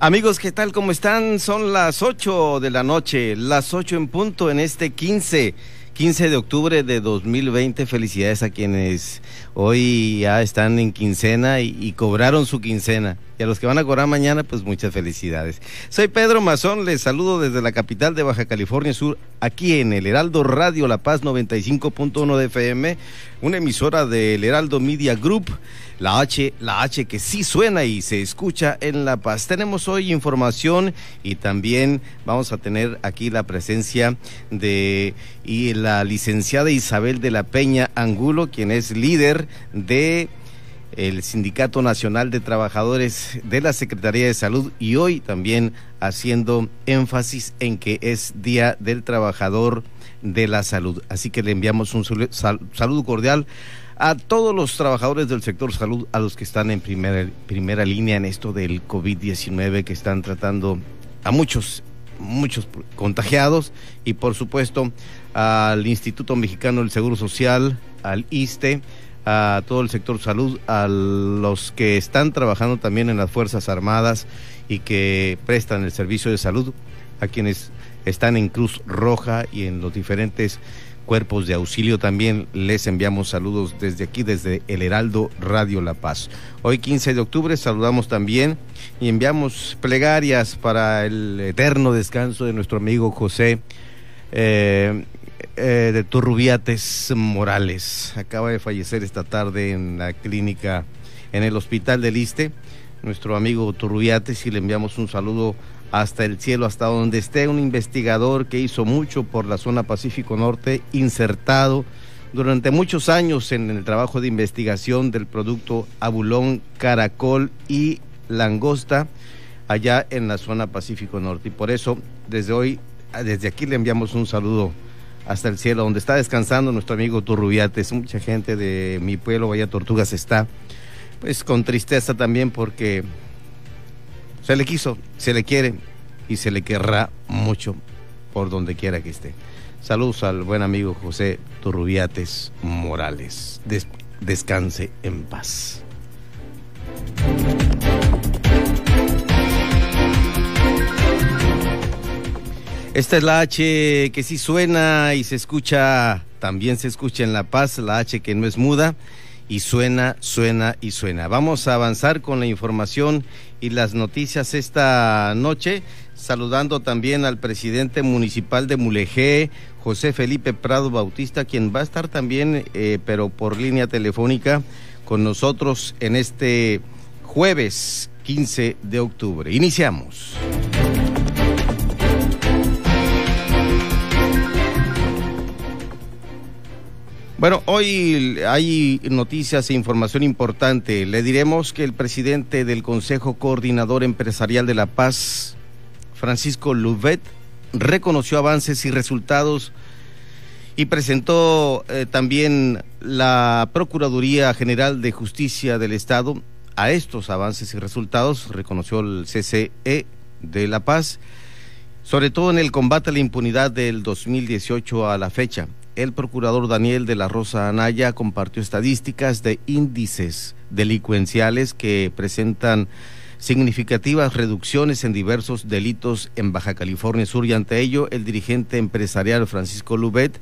Amigos, ¿qué tal? ¿Cómo están? Son las 8 de la noche, las 8 en punto en este 15, 15 de octubre de 2020. Felicidades a quienes hoy ya están en quincena y, y, cobraron su quincena. Y a los que van a cobrar mañana, pues muchas felicidades. Soy Pedro Mazón, les saludo desde la capital de Baja California Sur, aquí en el Heraldo Radio La Paz 95.1 de FM, una emisora del Heraldo Media Group la H, la H que sí suena y se escucha en La Paz. Tenemos hoy información y también vamos a tener aquí la presencia de y la licenciada Isabel de la Peña Angulo, quien es líder de el Sindicato Nacional de Trabajadores de la Secretaría de Salud y hoy también haciendo énfasis en que es Día del Trabajador de la Salud. Así que le enviamos un saludo cordial a todos los trabajadores del sector salud, a los que están en primera, primera línea en esto del COVID-19, que están tratando a muchos, muchos contagiados, y por supuesto al Instituto Mexicano del Seguro Social, al ISTE, a todo el sector salud, a los que están trabajando también en las Fuerzas Armadas y que prestan el servicio de salud, a quienes están en Cruz Roja y en los diferentes cuerpos de auxilio también les enviamos saludos desde aquí, desde el Heraldo Radio La Paz. Hoy 15 de octubre saludamos también y enviamos plegarias para el eterno descanso de nuestro amigo José eh, eh, de Turrubiates Morales. Acaba de fallecer esta tarde en la clínica, en el hospital del Iste. Nuestro amigo Turrubiates y le enviamos un saludo hasta el cielo, hasta donde esté un investigador que hizo mucho por la zona Pacífico Norte, insertado durante muchos años en el trabajo de investigación del producto abulón, caracol y langosta allá en la zona Pacífico Norte. Y por eso, desde hoy, desde aquí le enviamos un saludo hasta el cielo, donde está descansando nuestro amigo Turrubiates. Mucha gente de mi pueblo, Vaya Tortugas, está pues con tristeza también porque se le quiso, se le quiere y se le querrá mucho por donde quiera que esté. Saludos al buen amigo José Turrubiates Morales. descanse en paz. Esta es la H que sí suena y se escucha, también se escucha en La Paz, la H que no es muda y suena, suena y suena. Vamos a avanzar con la información y las noticias esta noche, saludando también al presidente municipal de Mulegé, José Felipe Prado Bautista, quien va a estar también, eh, pero por línea telefónica, con nosotros en este jueves 15 de octubre. Iniciamos. Bueno, hoy hay noticias e información importante. Le diremos que el presidente del Consejo Coordinador Empresarial de La Paz, Francisco Louvet, reconoció avances y resultados y presentó eh, también la Procuraduría General de Justicia del Estado a estos avances y resultados, reconoció el CCE de La Paz, sobre todo en el combate a la impunidad del 2018 a la fecha el procurador Daniel de la Rosa Anaya compartió estadísticas de índices delincuenciales que presentan significativas reducciones en diversos delitos en Baja California Sur y ante ello el dirigente empresarial Francisco Lubet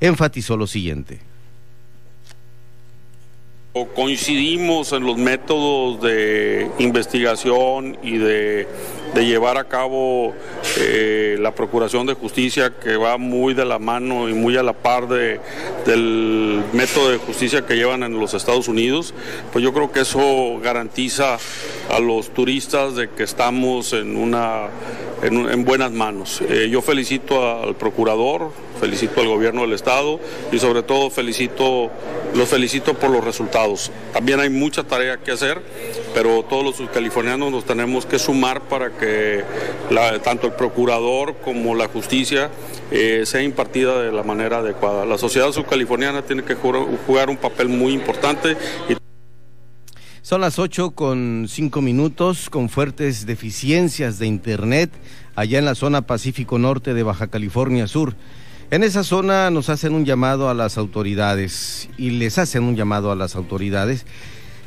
enfatizó lo siguiente coincidimos en los métodos de investigación y de, llevar a cabo eh, la Procuración de Justicia que va muy de la mano y muy a la par de, del método de justicia que llevan en los Estados Unidos, pues yo creo que eso garantiza a los turistas de que estamos en una en, buenas manos. Eh, yo felicito al procurador, felicito al gobierno del estado y sobre todo felicito, los felicito por los resultados. También hay mucha tarea que hacer, pero todos los californianos nos tenemos que sumar para que tanto el procurador como la justicia eh, sea impartida de la manera adecuada. La sociedad subcaliforniana tiene que jugar, un papel muy importante. Son las 8 con 5 minutos, con fuertes deficiencias de Internet allá en la zona Pacífico Norte de Baja California Sur. En esa zona nos hacen un llamado a las autoridades y les hacen un llamado a las autoridades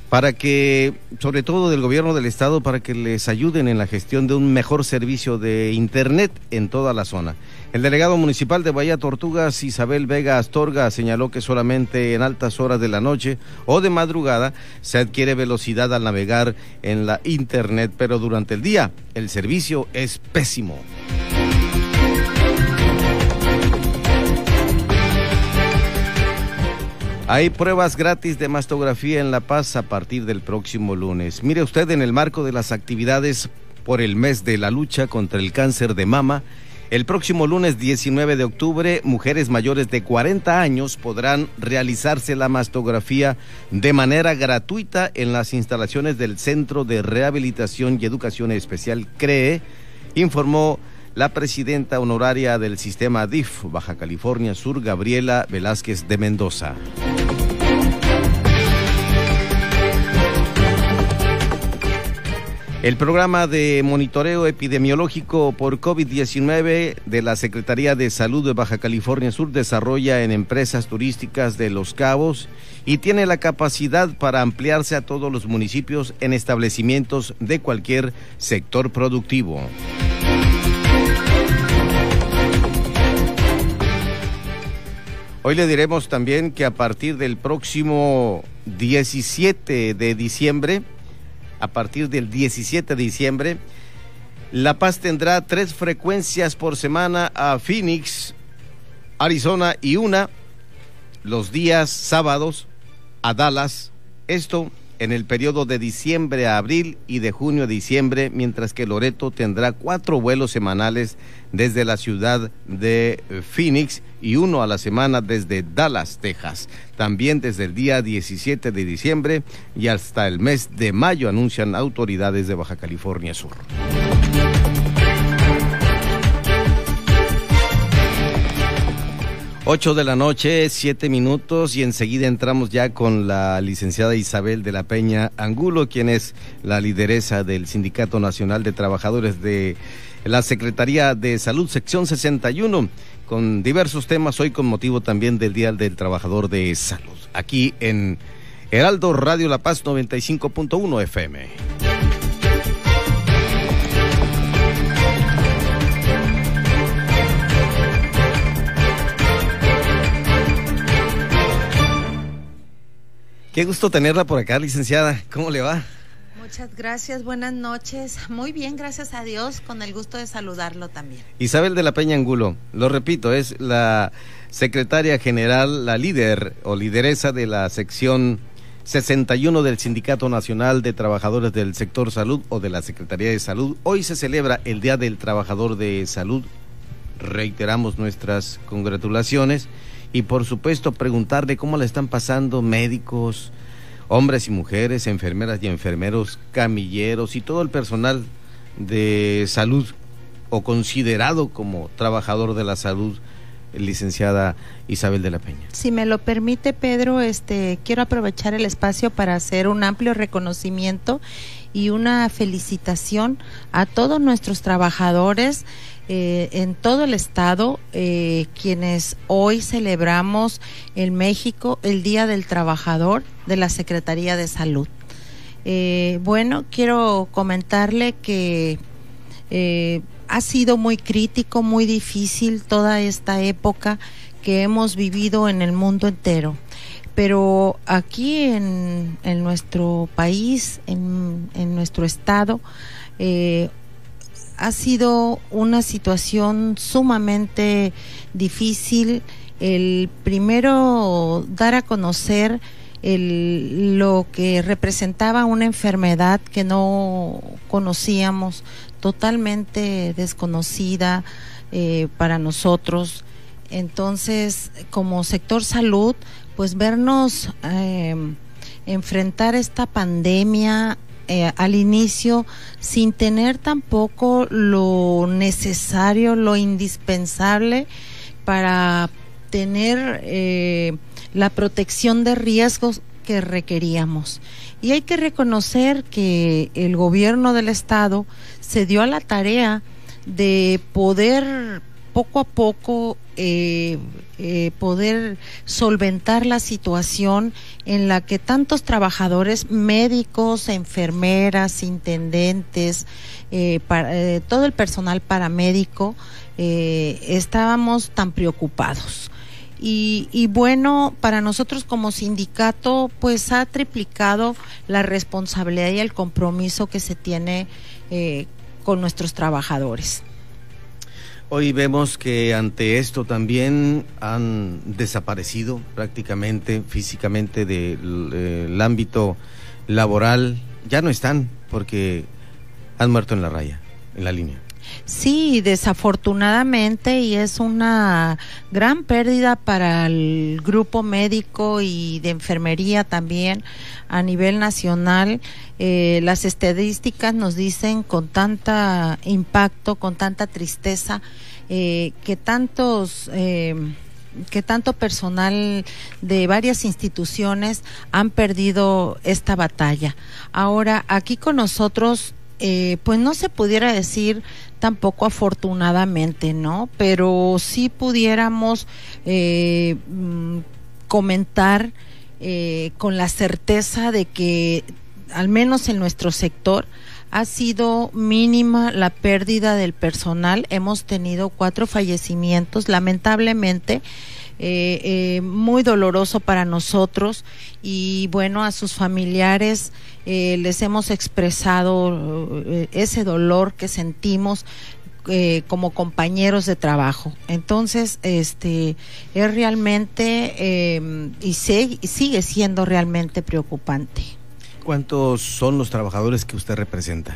para que, sobre todo del gobierno del estado, para que les ayuden en la gestión de un mejor servicio de Internet en toda la zona. El delegado municipal de Bahía Tortugas, Isabel Vega Astorga, señaló que solamente en altas horas de la noche o de madrugada se adquiere velocidad al navegar en la Internet, pero durante el día el servicio es pésimo. Hay pruebas gratis de mastografía en La Paz a partir del próximo lunes. Mire usted en el marco de las actividades por el mes de la lucha contra el cáncer de mama, el próximo lunes 19 de octubre, mujeres mayores de 40 años podrán realizarse la mastografía de manera gratuita en las instalaciones del Centro de Rehabilitación y Educación Especial CREE, informó la presidenta honoraria del sistema DIF Baja California Sur, Gabriela Velázquez de Mendoza. El programa de monitoreo epidemiológico por COVID-19 de la Secretaría de Salud de Baja California Sur desarrolla en empresas turísticas de Los Cabos y tiene la capacidad para ampliarse a todos los municipios en establecimientos de cualquier sector productivo. Hoy le diremos también que a partir del próximo 17 de diciembre, a partir del 17 de diciembre. La Paz tendrá tres frecuencias por semana a Phoenix, Arizona y una los días sábados a Dallas. Esto en el periodo de diciembre a abril y de junio a diciembre, mientras que Loreto tendrá cuatro vuelos semanales desde la ciudad de Phoenix y uno a la semana desde Dallas, Texas. También desde el día 17 de diciembre y hasta el mes de mayo anuncian autoridades de Baja California Sur. 8 de la noche, siete minutos y enseguida entramos ya con la licenciada Isabel de la Peña Angulo, quien es la lideresa del Sindicato Nacional de Trabajadores de la Secretaría de Salud, sección 61, con diversos temas, hoy con motivo también del Día del Trabajador de Salud, aquí en Heraldo Radio La Paz 95.1 FM. Qué gusto tenerla por acá, licenciada. ¿Cómo le va? Muchas gracias, buenas noches. Muy bien, gracias a Dios, con el gusto de saludarlo también. Isabel de la Peña Angulo, lo repito, es la secretaria general, la líder o lideresa de la sección 61 del Sindicato Nacional de Trabajadores del Sector Salud o de la Secretaría de Salud. Hoy se celebra el Día del Trabajador de Salud. Reiteramos nuestras congratulaciones y por supuesto preguntarle cómo le están pasando médicos, hombres y mujeres, enfermeras y enfermeros, camilleros y todo el personal de salud o considerado como trabajador de la salud licenciada Isabel de la Peña. Si me lo permite, Pedro, este quiero aprovechar el espacio para hacer un amplio reconocimiento y una felicitación a todos nuestros trabajadores eh, en todo el estado, eh, quienes hoy celebramos en México el Día del Trabajador de la Secretaría de Salud. Eh, bueno, quiero comentarle que ha sido muy crítico, muy difícil toda esta época que hemos vivido en el mundo entero. Pero aquí en, nuestro país, en, en nuestro estado, ha sido una situación sumamente difícil. El primero dar a conocer el, lo que representaba una enfermedad que no conocíamos, totalmente desconocida eh, para nosotros. Entonces, como sector salud, pues vernos eh, enfrentar esta pandemia eh, al inicio sin tener tampoco lo necesario, lo indispensable para tener eh, la protección de riesgos que requeríamos. Y hay que reconocer que el gobierno del Estado se dio a la tarea de poder poco a poco eh, eh, poder solventar la situación en la que tantos trabajadores, médicos, enfermeras, intendentes, eh, para, todo el personal paramédico, estábamos tan preocupados. Y, bueno, para nosotros como sindicato, pues ha triplicado la responsabilidad y el compromiso que se tiene con nuestros trabajadores. Hoy vemos que ante esto también han desaparecido prácticamente físicamente del eh, ámbito laboral. Ya no están porque han muerto en la raya, en la línea. Sí, desafortunadamente y es una gran pérdida para el grupo médico y de enfermería también a nivel nacional. Eh, las estadísticas nos dicen con tanta impacto, con tanta tristeza, eh, que tantos... Eh, que tanto personal de varias instituciones han perdido esta batalla. Ahora, aquí con nosotros, pues no se pudiera decir tampoco afortunadamente, ¿no? Pero sí pudiéramos mm, comentar eh, con la certeza de que, al menos en nuestro sector, ha sido mínima la pérdida del personal. Hemos tenido cuatro fallecimientos, lamentablemente. Eh, eh, muy doloroso para nosotros y bueno a sus familiares les hemos expresado ese dolor que sentimos eh, como compañeros de trabajo. Entonces, este es realmente eh, y sigue siendo realmente preocupante. ¿Cuántos son los trabajadores que usted representa?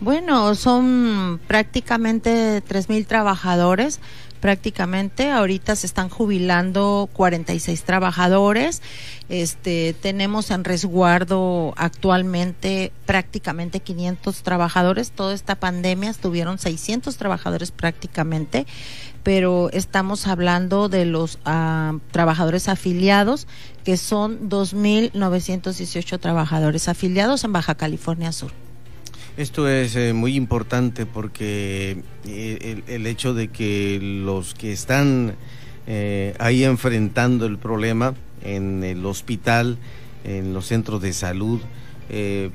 Bueno, son prácticamente tres mil trabajadores prácticamente. Ahorita se están jubilando 46 trabajadores. Este, tenemos en resguardo actualmente prácticamente 500 trabajadores. Toda esta pandemia estuvieron 600 trabajadores prácticamente, pero estamos hablando de los uh, trabajadores afiliados, que son 2.918 trabajadores afiliados en Baja California Sur. Esto es eh, muy importante porque eh, el, hecho de que los que están eh, ahí enfrentando el problema en el hospital, en los centros de salud,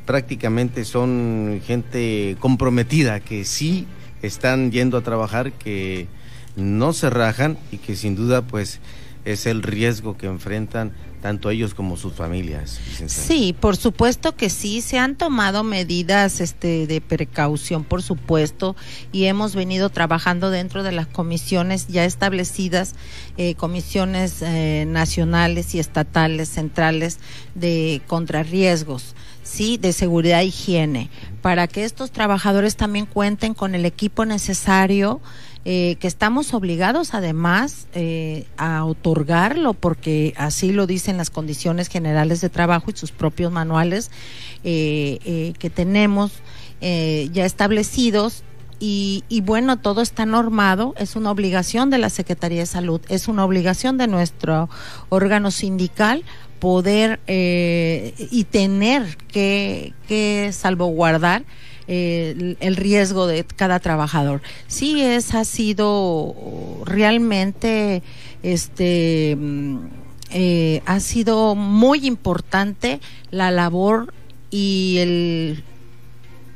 prácticamente son gente comprometida que sí están yendo a trabajar, que no se rajan y que sin duda pues es el riesgo que enfrentan tanto ellos como sus familias. Sí, por supuesto que sí, se han tomado medidas este, de precaución, por supuesto, y hemos venido trabajando dentro de las comisiones ya establecidas, eh, comisiones eh, nacionales y estatales centrales de contrarriesgos sí, de seguridad e higiene, para que estos trabajadores también cuenten con el equipo necesario eh, que estamos obligados además eh, a otorgarlo porque así lo dicen las condiciones generales de trabajo y sus propios manuales eh, que tenemos ya establecidos. Y, y, bueno, todo está normado, es una obligación de la Secretaría de Salud, es una obligación de nuestro órgano sindical poder y tener que, que salvaguardar eh, el riesgo de cada trabajador. Sí es, ha sido realmente, este, mm, eh, ha sido muy importante la labor y el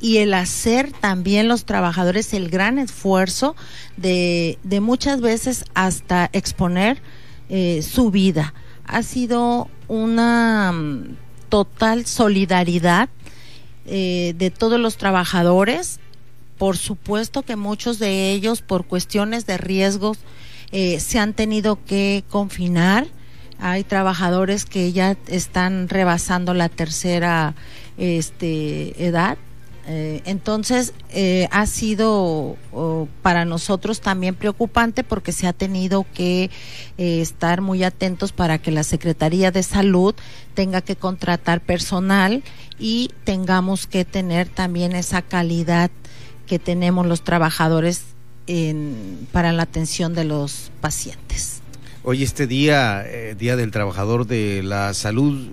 y el hacer también los trabajadores el gran esfuerzo de, de muchas veces hasta exponer eh, su vida. Ha sido una mm, total solidaridad eh, de todos los trabajadores por supuesto que muchos de ellos, por cuestiones de riesgos, eh, se han tenido que confinar. Hay trabajadores que ya están rebasando la tercera este, edad eh, entonces, eh, ha sido para nosotros también preocupante porque se ha tenido que eh, estar muy atentos para que la Secretaría de Salud tenga que contratar personal y tengamos que tener también esa calidad que tenemos los trabajadores para la atención de los pacientes. Hoy este día, Día del Trabajador de la Salud,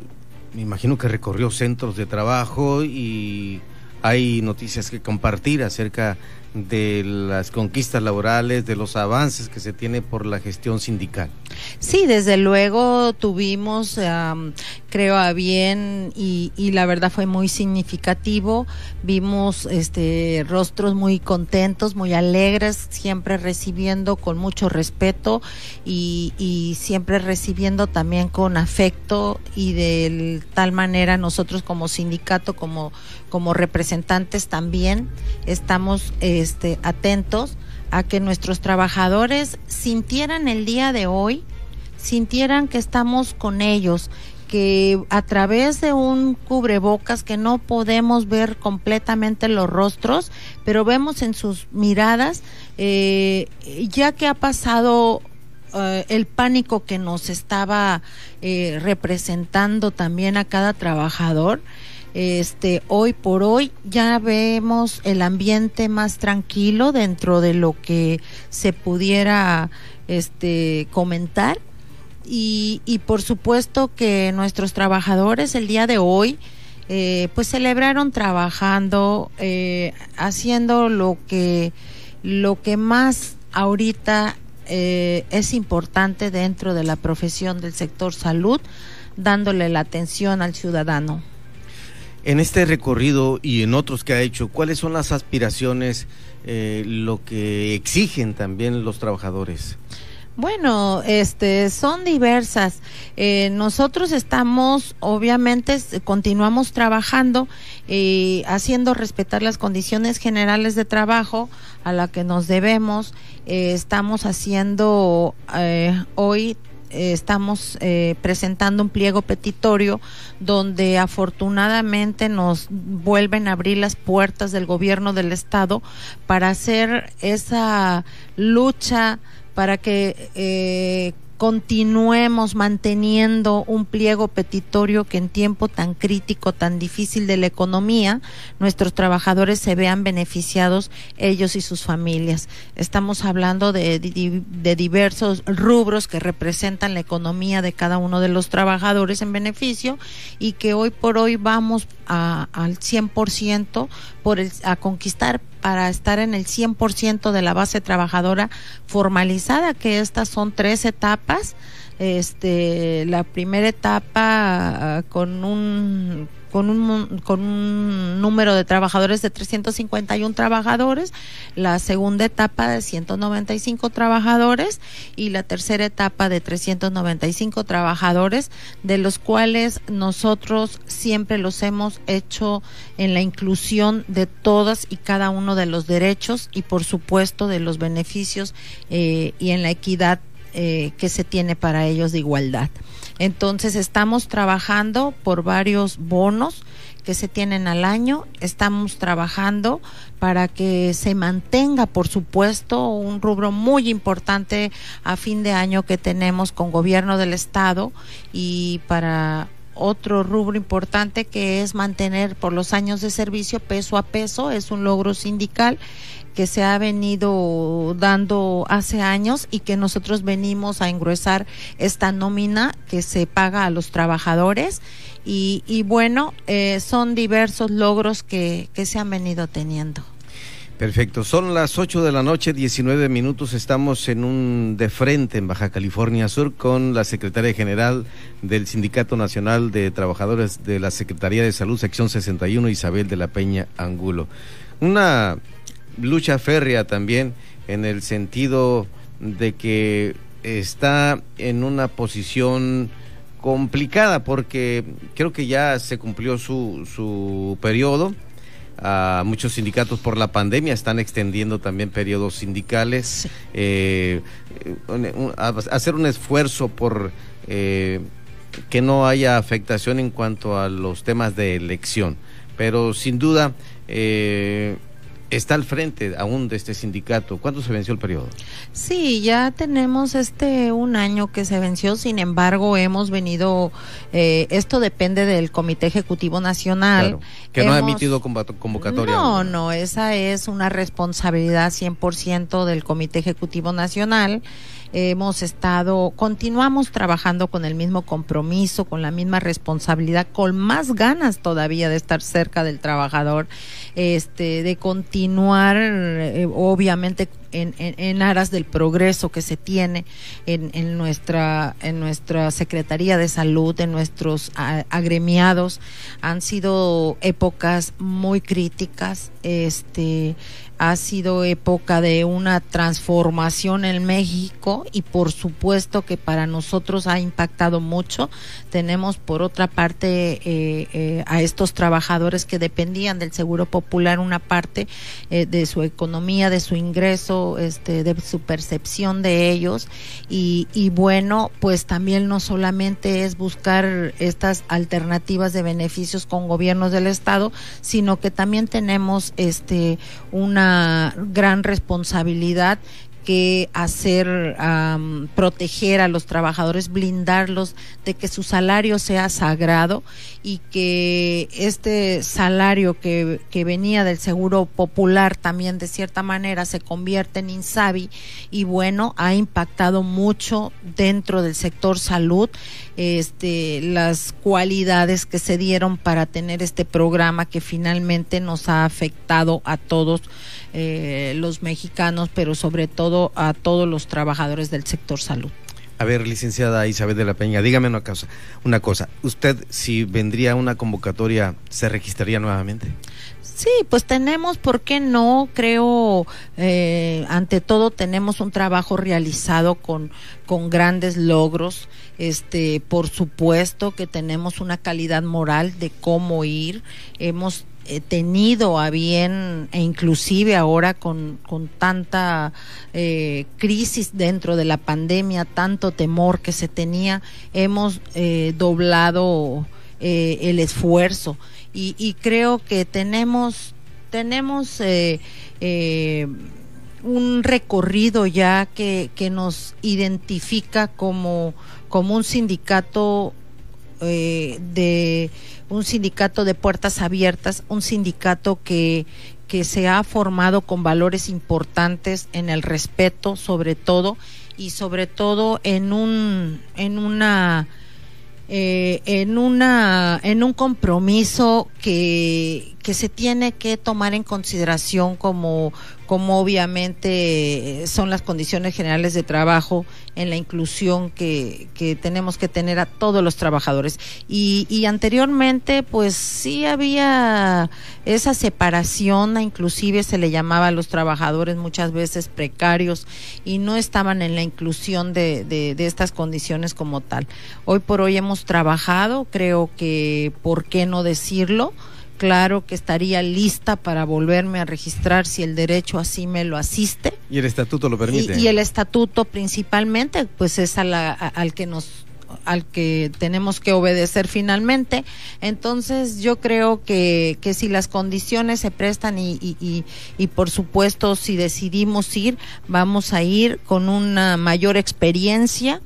me imagino que recorrió centros de trabajo y hay noticias que compartir acerca de las conquistas laborales, de los avances que se tiene por la gestión sindical. Sí, desde luego tuvimos, creo, a bien y, y, la verdad fue muy significativo. Vimos este rostros muy contentos, muy alegres, siempre recibiendo con mucho respeto y, y siempre recibiendo también con afecto y de tal manera nosotros como sindicato, como, como representantes también estamos este, atentos a que nuestros trabajadores sintieran el día de hoy, sintieran que estamos con ellos, que a través de un cubrebocas que no podemos ver completamente los rostros, pero vemos en sus miradas, eh, ya que ha pasado eh, el pánico que nos estaba eh, representando también a cada trabajador, este, hoy por hoy ya vemos el ambiente más tranquilo dentro de lo que se pudiera este, comentar. Y, y por supuesto que nuestros trabajadores el día de hoy eh, pues celebraron trabajando, eh, haciendo lo que, lo que más ahorita eh, es importante dentro de la profesión del sector salud, dándole la atención al ciudadano. En este recorrido y en otros que ha hecho, ¿cuáles son las aspiraciones, eh, lo que exigen también los trabajadores? Bueno, este, son diversas. Eh, nosotros estamos, obviamente, continuamos trabajando y haciendo respetar las condiciones generales de trabajo a la que nos debemos. Eh, estamos haciendo hoy eh, estamos eh, presentando un pliego petitorio donde afortunadamente nos vuelven a abrir las puertas del gobierno del estado para hacer esa lucha para que eh, continuemos manteniendo un pliego petitorio que en tiempo tan crítico, tan difícil de la economía, nuestros trabajadores se vean beneficiados ellos y sus familias. Estamos hablando de, de, diversos rubros que representan la economía de cada uno de los trabajadores en beneficio y que hoy por hoy vamos a, al 100% por el, a conquistar para estar en el 100% de la base trabajadora formalizada, que estas son tres etapas. Este, la primera etapa ah, con un con un, con un número de trabajadores de 351 trabajadores, la segunda etapa de 195 trabajadores y la tercera etapa de 395 trabajadores, de los cuales nosotros siempre los hemos hecho en la inclusión de todas y cada uno de los derechos y por supuesto de los beneficios eh, y en la equidad eh, que se tiene para ellos de igualdad. Entonces estamos trabajando por varios bonos que se tienen al año. Estamos trabajando para que se mantenga, por supuesto, un rubro muy importante a fin de año que tenemos con gobierno del Estado y para otro rubro importante que es mantener por los años de servicio peso a peso, es un logro sindical que se ha venido dando hace años y que nosotros venimos a engruesar esta nómina que se paga a los trabajadores y, bueno, eh, son diversos logros que, que se han venido teniendo. Perfecto, son las 8 de la noche, 19 minutos, estamos en un de frente en Baja California Sur con la secretaria general del Sindicato Nacional de Trabajadores de la Secretaría de Salud, sección 61, Isabel de la Peña Angulo. Una lucha férrea también en el sentido de que está en una posición complicada porque creo que ya se cumplió su, su periodo, a muchos sindicatos por la pandemia están extendiendo también periodos sindicales, eh, hacer un esfuerzo por eh, que no haya afectación en cuanto a los temas de elección. Pero sin duda, eh, está al frente aún de este sindicato. ¿Cuándo se venció el periodo? Sí, ya tenemos este un año que se venció. Sin embargo, hemos venido. Eh, esto depende del Comité Ejecutivo Nacional. que no ha emitido convocatoria. No, no, esa es una responsabilidad 100% del Comité Ejecutivo Nacional hemos estado, continuamos trabajando con el mismo compromiso, con la misma responsabilidad, con más ganas todavía de estar cerca del trabajador, este, de continuar, eh, obviamente, en, en, aras del progreso que se tiene en, en, nuestra en nuestra Secretaría de Salud, en nuestros agremiados. Han sido épocas muy críticas, este ha sido época de una transformación en México y por supuesto que para nosotros ha impactado mucho. Tenemos por otra parte eh, eh, a estos trabajadores que dependían del Seguro Popular una parte eh, de su economía, de su ingreso, este, de su percepción de ellos. Y, y bueno, pues también no solamente es buscar estas alternativas de beneficios con gobiernos del Estado, sino que también tenemos este una gran responsabilidad que hacer proteger a los trabajadores, blindarlos de que su salario sea sagrado y que este salario que, que venía del seguro popular también de cierta manera se convierte en INSABI y bueno, ha impactado mucho dentro del sector salud este, las cualidades que se dieron para tener este programa que finalmente nos ha afectado a todos eh, los mexicanos, pero sobre todo a todos los trabajadores del sector salud. A ver, licenciada Isabel de la Peña, dígame una cosa, una cosa. ¿Usted, si vendría una convocatoria, se registraría nuevamente? Sí, pues tenemos, ¿por qué no? Creo, eh, ante todo, tenemos un trabajo realizado con, con grandes logros. Este, por supuesto que tenemos una calidad moral de cómo ir. Hemos tenido a bien, e inclusive ahora con, con tanta eh, crisis dentro de la pandemia, tanto temor que se tenía, hemos eh, doblado eh, el esfuerzo. Y, y, creo que tenemos, tenemos un recorrido ya que, que nos identifica como, como un sindicato de un sindicato de puertas abiertas, un sindicato que, que se ha formado con valores importantes en el respeto sobre todo y sobre todo en un en una eh, en una en un compromiso que, que se tiene que tomar en consideración como como obviamente son las condiciones generales de trabajo en la inclusión que, que tenemos que tener a todos los trabajadores. Y, y, anteriormente, pues sí había esa separación, inclusive se le llamaba a los trabajadores muchas veces precarios y no estaban en la inclusión de, de, de estas condiciones como tal. Hoy por hoy hemos trabajado, creo que, ¿por qué no decirlo? Claro que estaría lista para volverme a registrar si el derecho así me lo asiste. Y el estatuto lo permite. Y, el estatuto principalmente, pues es al que nos al que tenemos que obedecer finalmente. Entonces yo creo que, que si las condiciones se prestan y, y, y, por supuesto si decidimos ir, vamos a ir con una mayor experiencia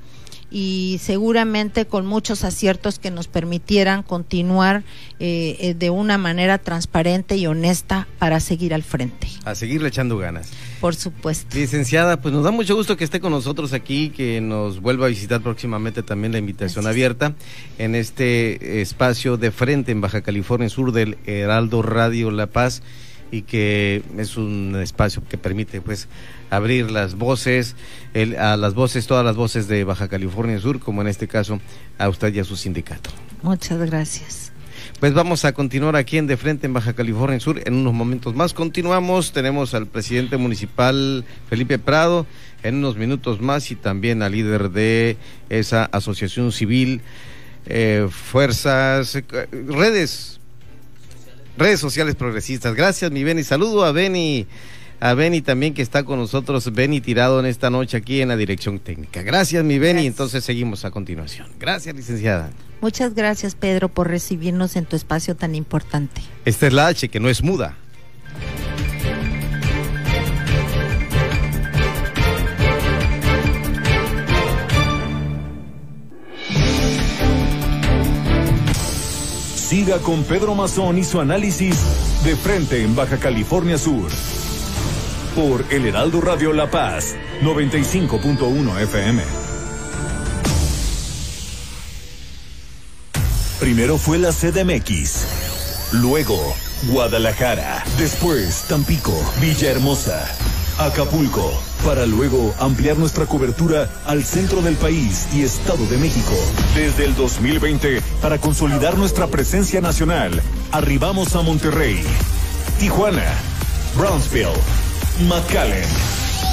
y seguramente con muchos aciertos que nos permitieran continuar eh, eh, de una manera transparente y honesta para seguir al frente. A seguirle echando ganas. Por supuesto. Licenciada, pues nos da mucho gusto que esté con nosotros aquí, que nos vuelva a visitar próximamente también la invitación abierta en este espacio de frente en Baja California Sur del Heraldo Radio La Paz y que es un espacio que permite pues abrir las voces, el, a las voces, todas las voces de Baja California Sur, como en este caso a usted y a su sindicato. Muchas gracias. Pues vamos a continuar aquí en De Frente en Baja California Sur. En unos momentos más continuamos. Tenemos al presidente municipal Felipe Prado en unos minutos más y también al líder de esa asociación civil, eh, fuerzas, eh, redes redes sociales progresistas. Gracias, mi Beni. Saludo a Beni, a Beni también que está con nosotros, Beni tirado en esta noche aquí en la dirección técnica. Gracias, mi Beni. Entonces seguimos a continuación. Gracias, licenciada. Muchas gracias, Pedro, por recibirnos en tu espacio tan importante. Esta es la H, que no es muda. Siga con Pedro Mazón y su análisis de frente en Baja California Sur. Por El Heraldo Radio La Paz, 95.1 FM. Primero fue la CDMX, luego Guadalajara, después Tampico, Villahermosa, Acapulco, para luego ampliar nuestra cobertura al centro del país y Estado de México. Desde el 2020, para consolidar nuestra presencia nacional, arribamos a Monterrey, Tijuana, Brownsville, McAllen,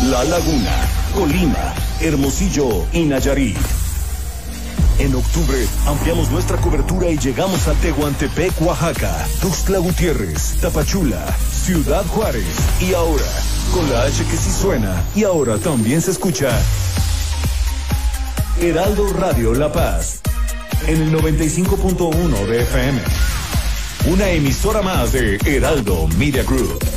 La Laguna, Colima, Hermosillo y Nayarit. En octubre ampliamos nuestra cobertura y llegamos a Tehuantepec, Oaxaca, Tuxtla Gutiérrez, Tapachula, Ciudad Juárez y ahora, con la H que sí suena y ahora también se escucha. Heraldo Radio La Paz, en el 95.1 de FM. Una emisora más de Heraldo Media Group.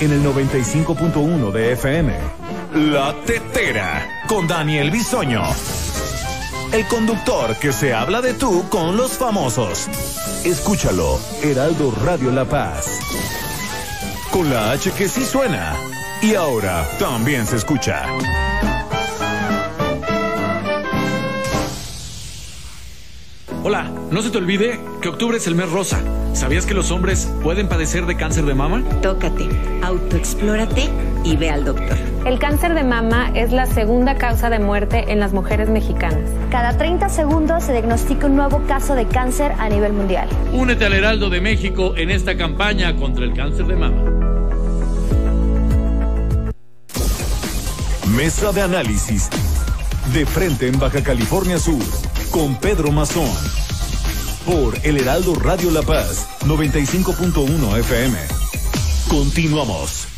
En el 95.1 de FM. La Tetera con Daniel Bisoño. El conductor que se habla de tú con los famosos. Escúchalo, Heraldo Radio La Paz. Con la H que sí suena. Y ahora también se escucha. Hola, no se te olvide que octubre es el mes rosa. ¿Sabías que los hombres pueden padecer de cáncer de mama? Tócate, autoexplórate y ve al doctor. El cáncer de mama es la segunda causa de muerte en las mujeres mexicanas. Cada 30 segundos se diagnostica un nuevo caso de cáncer a nivel mundial. Únete al Heraldo de México en esta campaña contra el cáncer de mama. Mesa de análisis. De frente en Baja California Sur. Con Pedro Mazón. Por El Heraldo Radio La Paz, 95.1 FM. Continuamos.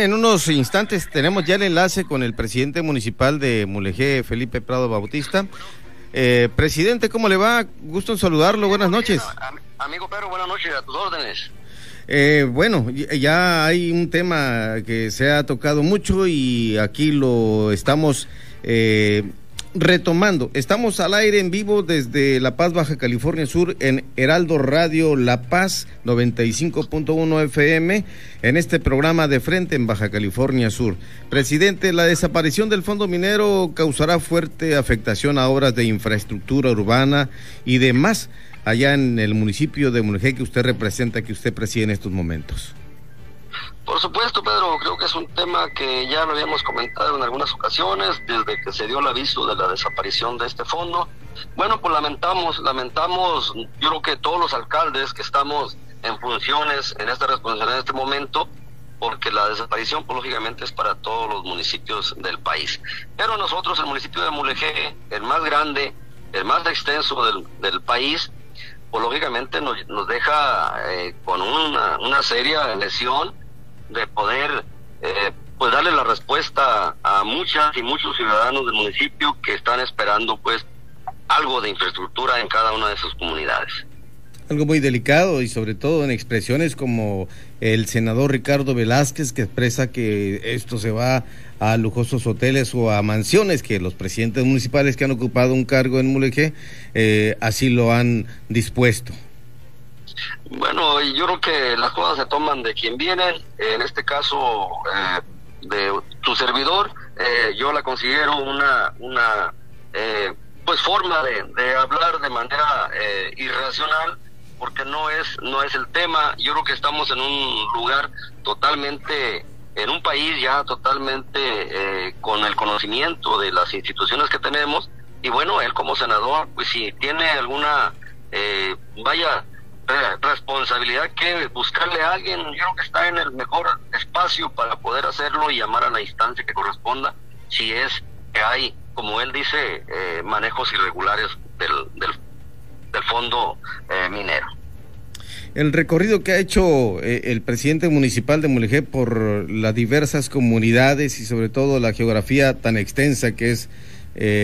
Bien, en unos instantes tenemos ya el enlace con el presidente municipal de Mulegé, Felipe Prado Bautista. Eh, presidente, ¿cómo le va? Gusto en saludarlo, buenas noches. Amigo Pedro, buenas noches, a tus órdenes. Eh, bueno, ya hay un tema que se ha tocado mucho y aquí lo estamos eh, retomando. Estamos al aire en vivo desde La Paz, Baja California Sur, en Heraldo Radio La Paz 95.1 FM, en este programa de frente en Baja California Sur. Presidente, la desaparición del fondo minero causará fuerte afectación a obras de infraestructura urbana y demás allá en el municipio de Mulegé que usted representa, que usted preside en estos momentos. Por supuesto, Pedro, creo que es un tema que ya lo habíamos comentado en algunas ocasiones, desde que se dio el aviso de la desaparición de este fondo. Bueno, pues lamentamos, lamentamos, yo creo que todos los alcaldes que estamos en funciones, en esta responsabilidad en este momento, porque la desaparición, pues, lógicamente, es para todos los municipios del país. Pero nosotros, el municipio de Mulegé, el más grande, el más extenso del, país, pues lógicamente nos, nos deja eh, con una, una seria lesión de poder eh, pues darle la respuesta a muchas y muchos ciudadanos del municipio que están esperando pues algo de infraestructura en cada una de sus comunidades. Algo muy delicado y sobre todo en expresiones como el senador Ricardo Velázquez que expresa que esto se va a lujosos hoteles o a mansiones que los presidentes municipales que han ocupado un cargo en Mulegé eh, así lo han dispuesto. Bueno, yo creo que las cosas se toman de quien viene, en este caso eh, de tu servidor, eh, yo la considero una, una eh, pues forma de, hablar de manera irracional, porque no es, no es el tema, yo creo que estamos en un lugar totalmente en un país ya totalmente con el conocimiento de las instituciones que tenemos. Y bueno, él como senador, pues si tiene alguna, vaya, responsabilidad que buscarle a alguien, yo creo que está en el mejor espacio para poder hacerlo y llamar a la instancia que corresponda, si es que hay, como él dice, eh, manejos irregulares del, del, fondo eh, minero. El recorrido que ha hecho eh, el presidente municipal de Mulegé por las diversas comunidades y sobre todo la geografía tan extensa que es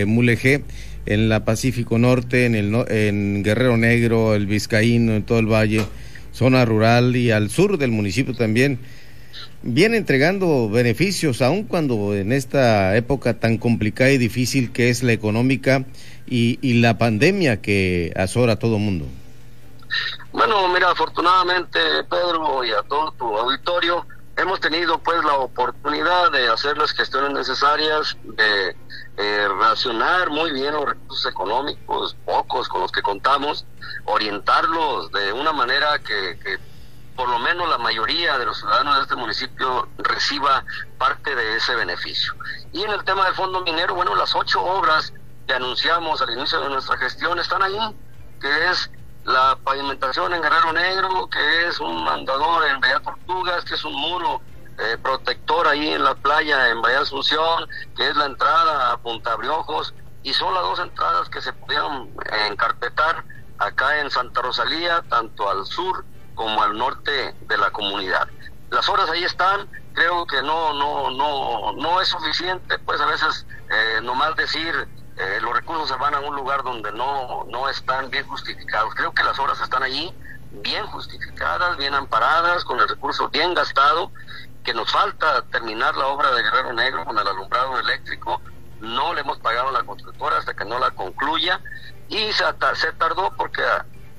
Mulegé, en la Pacífico Norte, en, el, en Guerrero Negro, el Vizcaíno, en todo el valle, zona rural y al sur del municipio también, viene entregando beneficios, aun cuando en esta época tan complicada y difícil que es la económica y, y la pandemia que azora a todo mundo. Bueno, mira, afortunadamente, Pedro, y a todo tu auditorio, hemos tenido pues la oportunidad de hacer las gestiones necesarias, de eh, racionar muy bien los recursos económicos, pocos con los que contamos, orientarlos de una manera que, por lo menos la mayoría de los ciudadanos de este municipio reciba parte de ese beneficio. Y en el tema del fondo minero, bueno, las ocho obras que anunciamos al inicio de nuestra gestión están ahí, que es la pavimentación en Guerrero Negro, que es un mandador en Bella Tortugas, que es un muro eh, protector ahí en la playa en Bahía Asunción, que es la entrada a Punta Briojos, y son las dos entradas que se pudieron encarpetar acá en Santa Rosalía, tanto al sur como al norte de la comunidad. Las horas ahí están, creo que no, no, no, no es suficiente, pues a veces eh, nomás decir eh, los recursos se van a un lugar donde no, no están bien justificados. Creo que las obras están allí bien justificadas, bien amparadas, con el recurso bien gastado que nos falta terminar la obra de Guerrero Negro con el alumbrado eléctrico. No le hemos pagado a la constructora hasta que no la concluya y se, tardó porque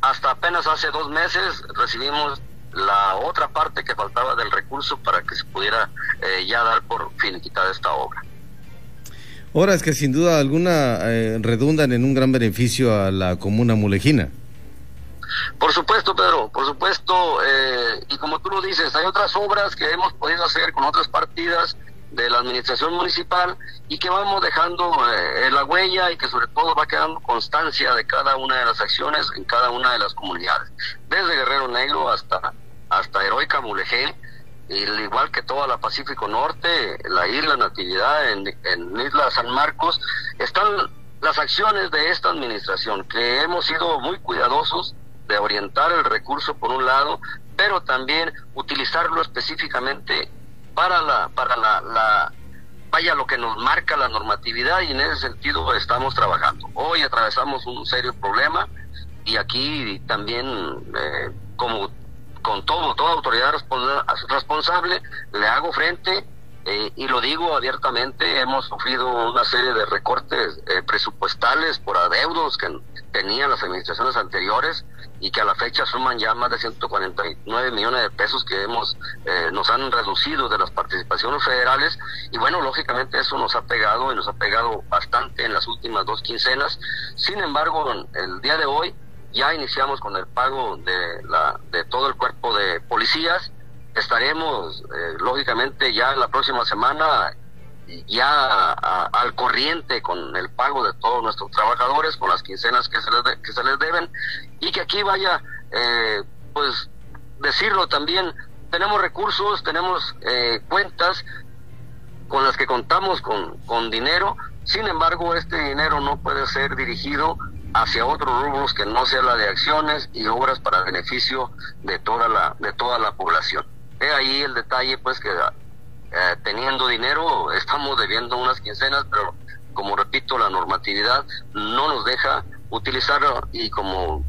hasta apenas hace dos meses recibimos la otra parte que faltaba del recurso para que se pudiera eh, ya dar por finiquitada esta obra. Horas que sin duda alguna eh, redundan en un gran beneficio a la comuna mulejina. Por supuesto, Pedro, por supuesto, eh, y como tú lo dices, hay otras obras que hemos podido hacer con otras partidas de la administración municipal y que vamos dejando eh, la huella y que sobre todo va quedando constancia de cada una de las acciones en cada una de las comunidades, desde Guerrero Negro hasta, hasta Heroica Mulegé, igual que toda la Pacífico Norte, la isla Natividad, en, en Isla San Marcos, están las acciones de esta administración, que hemos sido muy cuidadosos de orientar el recurso por un lado, pero también utilizarlo específicamente para la, para la, vaya lo que nos marca la normatividad y en ese sentido estamos trabajando. Hoy atravesamos un serio problema y aquí también eh, como con todo, toda autoridad responsable le hago frente eh, y lo digo abiertamente, hemos sufrido una serie de recortes eh, presupuestales por adeudos que tenían las administraciones anteriores y que a la fecha suman ya más de 149 millones de pesos que hemos eh, nos han reducido de las participaciones federales. Y bueno lógicamente eso nos ha pegado y nos ha pegado bastante en las últimas dos quincenas. Sin embargo el día de hoy ya iniciamos con el pago de la de todo el cuerpo de policías estaremos eh, lógicamente ya la próxima semana ya al corriente con el pago de todos nuestros trabajadores, con las quincenas que se les, que se les deben, y que aquí vaya, eh, pues, decirlo también, tenemos recursos, tenemos eh, cuentas con las que contamos con, con dinero, sin embargo, este dinero no puede ser dirigido hacia otros rubros que no sea la de acciones y obras para beneficio de toda la, de toda la población. He ahí el detalle, pues, que eh, teniendo dinero estamos debiendo unas quincenas, pero como repito, la normatividad no nos deja utilizarlo y como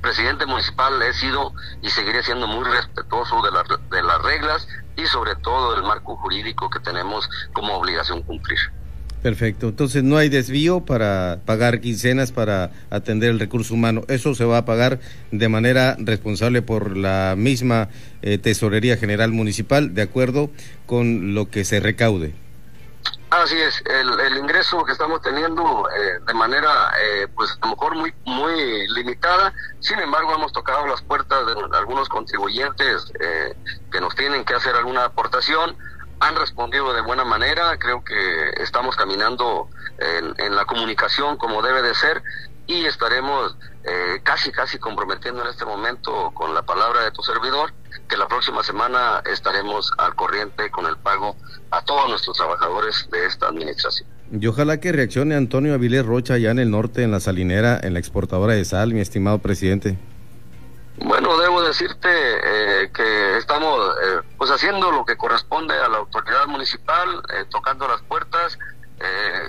presidente municipal he sido y seguiré siendo muy respetuoso de, de las reglas y sobre todo del marco jurídico que tenemos como obligación cumplir. Perfecto. Entonces no hay desvío para pagar quincenas para atender el recurso humano. Eso se va a pagar de manera responsable por la misma eh, Tesorería General Municipal, de acuerdo con lo que se recaude. Así es, el, ingreso que estamos teniendo eh, de manera, eh, pues a lo mejor muy, muy limitada, sin embargo hemos tocado las puertas de algunos contribuyentes que nos tienen que hacer alguna aportación han respondido de buena manera, creo que estamos caminando en, la comunicación como debe de ser y estaremos eh, casi, casi comprometiendo en este momento con la palabra de tu servidor que la próxima semana estaremos al corriente con el pago a todos nuestros trabajadores de esta administración. Y ojalá que reaccione Antonio Avilés Rocha allá en el norte, en la salinera, en la exportadora de sal, mi estimado presidente. Bueno, debo decirte eh, que estamos eh, pues haciendo lo que corresponde a la autoridad municipal, eh, tocando las puertas,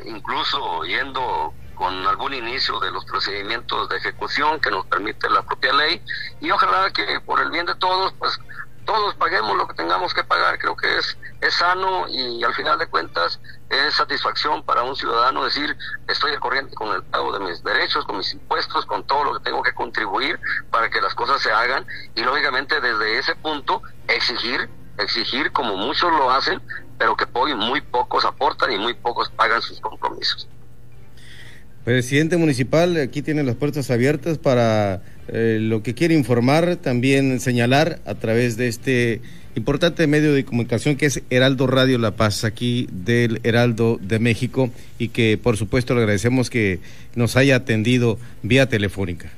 incluso yendo con algún inicio de los procedimientos de ejecución que nos permite la propia ley. Y ojalá que por el bien de todos pues todos paguemos lo que tengamos que pagar, creo que es, es sano y al final de cuentas es satisfacción para un ciudadano decir estoy al corriente con el pago de mis derechos, con mis impuestos, con todo lo que tengo que contribuir para que las cosas se hagan y lógicamente desde ese punto exigir, exigir como muchos lo hacen, pero que muy pocos aportan y muy pocos pagan sus compromisos. Presidente municipal, aquí tiene las puertas abiertas para eh, lo que quiere informar, también señalar a través de este importante medio de comunicación que es Heraldo Radio La Paz, aquí del Heraldo de México, y que por supuesto le agradecemos que nos haya atendido vía telefónica.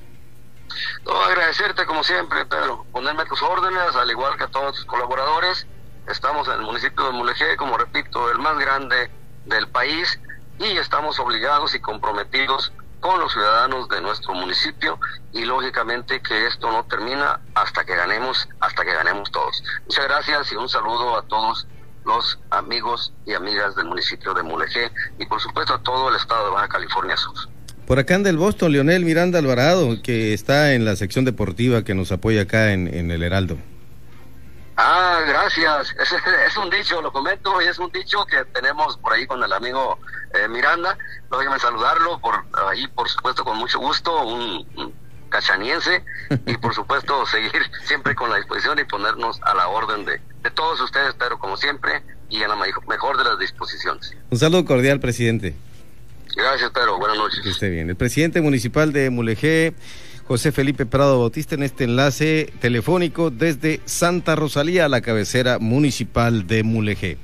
No, agradecerte como siempre, Pedro, ponerme tus órdenes, al igual que a todos tus colaboradores. Estamos en el municipio de Mulegé, como repito, el más grande del país y estamos obligados y comprometidos con los ciudadanos de nuestro municipio y lógicamente que esto no termina hasta que ganemos, hasta que ganemos todos. Muchas gracias y un saludo a todos los amigos y amigas del municipio de Mulegé y por supuesto a todo el estado de Baja California Sur. Por acá anda el Boston, Leonel Miranda Alvarado, que está en la sección deportiva que nos apoya acá en, en el Heraldo. Ah, gracias. Es, es, un dicho, lo comento, y es un dicho que tenemos por ahí con el amigo eh, Miranda. Déjame saludarlo, por ahí, por supuesto, con mucho gusto, un, cachaniense, y por supuesto, seguir siempre con la disposición y ponernos a la orden de, de todos ustedes, pero como siempre, y en la mejor de las disposiciones. Un saludo cordial, presidente. Gracias, Pedro. Buenas noches. Que esté bien. El presidente municipal de Mulegé. José Felipe Prado Bautista en este enlace telefónico desde Santa Rosalía, la cabecera municipal de Mulegé.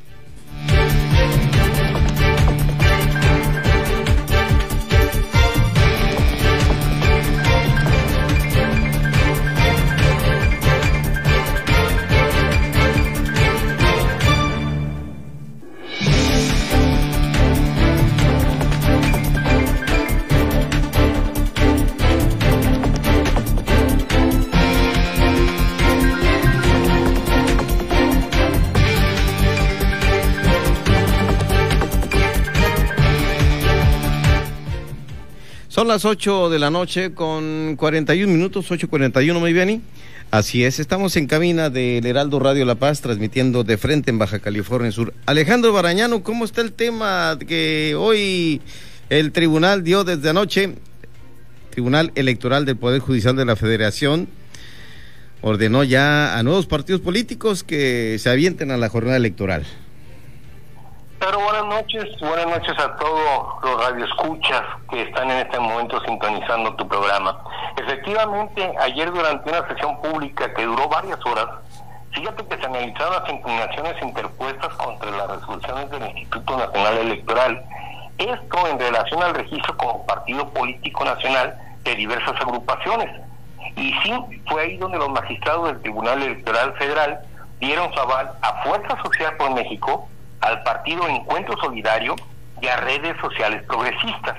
Son las 8 de la noche con 41 minutos, 8.41, muy bien. Así es, estamos en cabina del Heraldo Radio La Paz, transmitiendo de frente en Baja California Sur. Alejandro Barañano, ¿cómo está el tema que hoy el tribunal dio desde anoche? Tribunal Electoral del Poder Judicial de la Federación ordenó ya a nuevos partidos políticos que se avienten a la jornada electoral. Pero buenas noches, buenas noches a todos los radioescuchas que están en este momento sintonizando tu programa. Efectivamente, ayer durante una sesión pública que duró varias horas, fíjate que se analizaron las impugnaciones interpuestas contra las resoluciones del Instituto Nacional Electoral. Esto en relación al registro como partido político nacional de diversas agrupaciones. Y sí, fue ahí donde los magistrados del Tribunal Electoral Federal dieron su aval a Fuerza Social por México, al Partido Encuentro Solidario y a redes sociales progresistas,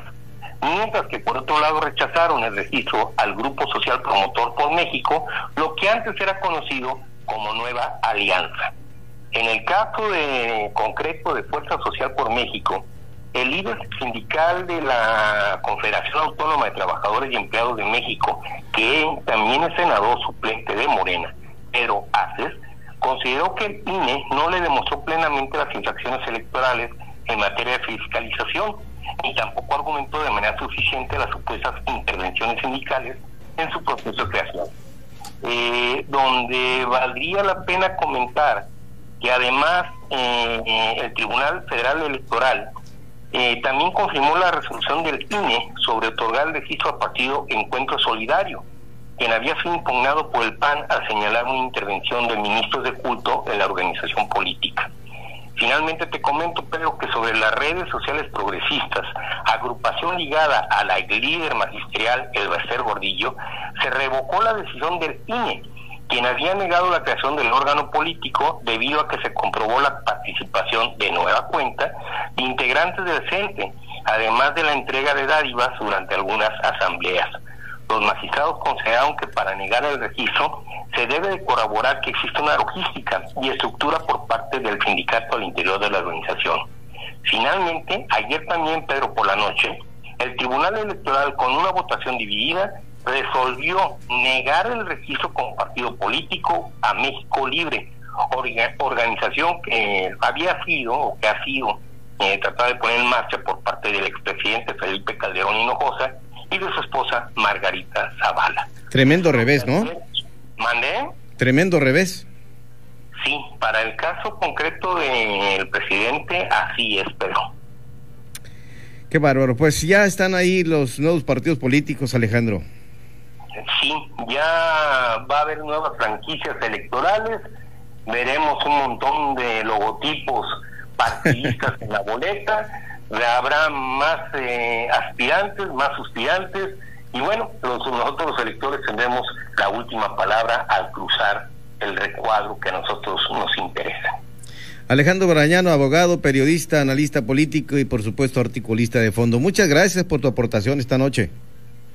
mientras que por otro lado rechazaron el registro al Grupo Social Promotor por México, lo que antes era conocido como Nueva Alianza. En el caso de concreto de Fuerza Social por México, el líder sindical de la Confederación Autónoma de Trabajadores y Empleados de México, que también es senador suplente de Morena, Pedro Aces, consideró que el INE no le demostró plenamente las infracciones electorales en materia de fiscalización, ni tampoco argumentó de manera suficiente las supuestas intervenciones sindicales en su proceso de creación. Eh, donde valdría la pena comentar que además eh, eh, el Tribunal Federal Electoral también confirmó la resolución del INE sobre otorgar el registro al partido Encuentro Solidario, quien había sido impugnado por el PAN al señalar una intervención de ministros de culto en la organización política. Finalmente te comento, Pedro, que sobre las redes sociales progresistas, agrupación ligada a la líder magisterial Elbaster Gordillo, se revocó la decisión del INE, quien había negado la creación del órgano político debido a que se comprobó la participación de nueva cuenta de integrantes del CENTE, además de la entrega de dádivas durante algunas asambleas los magistrados consideraron que para negar el registro se debe de corroborar que existe una logística y estructura por parte del sindicato al interior de la organización. Finalmente, ayer también, Pedro, por la noche, el Tribunal Electoral, con una votación dividida, resolvió negar el registro como partido político a México Libre, organización que había sido o que ha sido eh, tratada de poner en marcha por parte del expresidente Felipe Calderón Hinojosa y de su esposa Margarita Zavala. Tremendo revés, ¿no? ¿Mandé? Tremendo revés. Sí, para el caso concreto del presidente, así es, pero. Qué bárbaro. Pues ya están ahí los nuevos partidos políticos, Alejandro. Sí, ya va a haber nuevas franquicias electorales. Veremos un montón de logotipos partidistas en la boleta habrá más eh, aspirantes, más suspirantes, y bueno, nosotros los electores tendremos la última palabra al cruzar el recuadro que a nosotros nos interesa. Alejandro Barañano, abogado, periodista, analista político y por supuesto articulista de fondo. Muchas gracias por tu aportación esta noche.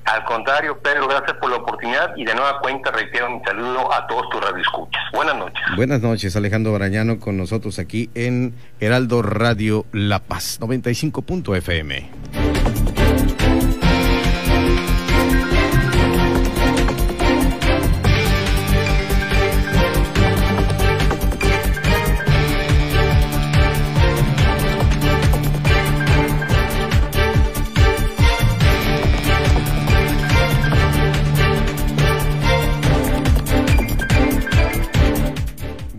Al contrario, Pedro, gracias por la oportunidad y de nueva cuenta reitero mi saludo a todos tus radioescuchas. Buenas noches. Buenas noches, Alejandro Barañano con nosotros aquí en Heraldo Radio La Paz, 95.fm.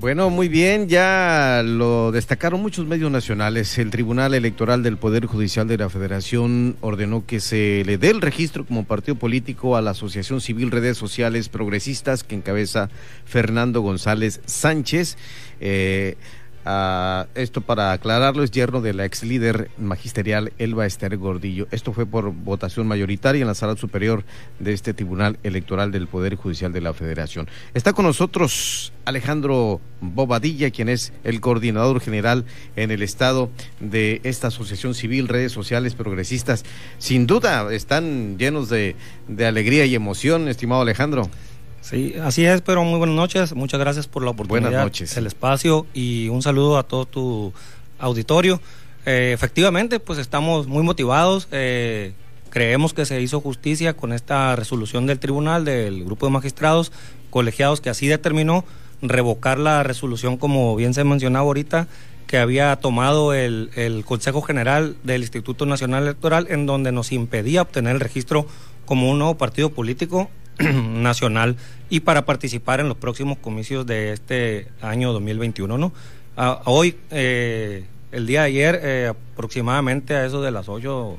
Bueno, muy bien, ya lo destacaron muchos medios nacionales. El Tribunal Electoral del Poder Judicial de la Federación ordenó que se le dé el registro como partido político a la Asociación Civil Redes Sociales Progresistas que encabeza Fernando González Sánchez. Eh, esto para aclararlo, es yerno de la ex líder magisterial Elba Ester Gordillo. Esto fue por votación mayoritaria en la sala superior de este Tribunal Electoral del Poder Judicial de la Federación. Está con nosotros Alejandro Bobadilla, quien es el coordinador general en el Estado de esta Asociación Civil Redes Sociales Progresistas. Sin duda, están llenos de alegría y emoción, estimado Alejandro. Sí, así es, pero muy buenas noches. Muchas gracias por la oportunidad, buenas noches. el espacio y un saludo a todo tu auditorio. Eh, efectivamente, pues estamos muy motivados. Eh, creemos que se hizo justicia con esta resolución del tribunal, del grupo de magistrados colegiados que así determinó revocar la resolución, como bien se mencionaba ahorita, que había tomado el, el, Consejo General del Instituto Nacional Electoral, en donde nos impedía obtener el registro como un nuevo partido político nacional y para participar en los próximos comicios de este año 2021. ¿no? hoy, eh, el día de ayer, eh, aproximadamente a eso de las 8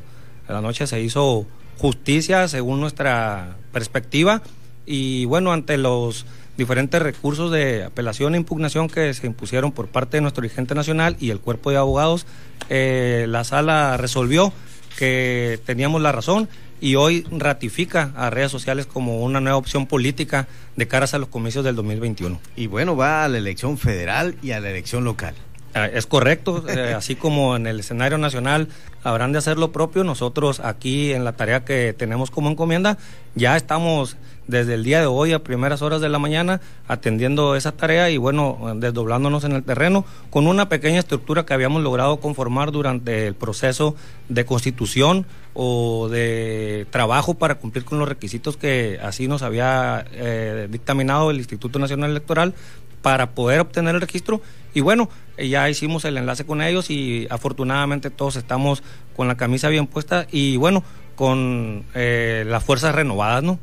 de la noche, se hizo justicia según nuestra perspectiva y bueno, ante los diferentes recursos de apelación e impugnación que se impusieron por parte de nuestro dirigente nacional y el cuerpo de abogados, eh, la sala resolvió que teníamos la razón y hoy ratifica a redes sociales como una nueva opción política de caras a los comicios del 2021. Y bueno, va a la elección federal y a la elección local. Ah, es correcto, eh, así como en el escenario nacional habrán de hacer lo propio, nosotros aquí en la tarea que tenemos como encomienda ya estamos desde el día de hoy a primeras horas de la mañana atendiendo esa tarea y bueno, desdoblándonos en el terreno con una pequeña estructura que habíamos logrado conformar durante el proceso de constitución o de trabajo para cumplir con los requisitos que así nos había eh, dictaminado el Instituto Nacional Electoral para poder obtener el registro. Y bueno, ya hicimos el enlace con ellos y afortunadamente todos estamos con la camisa bien puesta y bueno, con eh, las fuerzas renovadas, ¿no?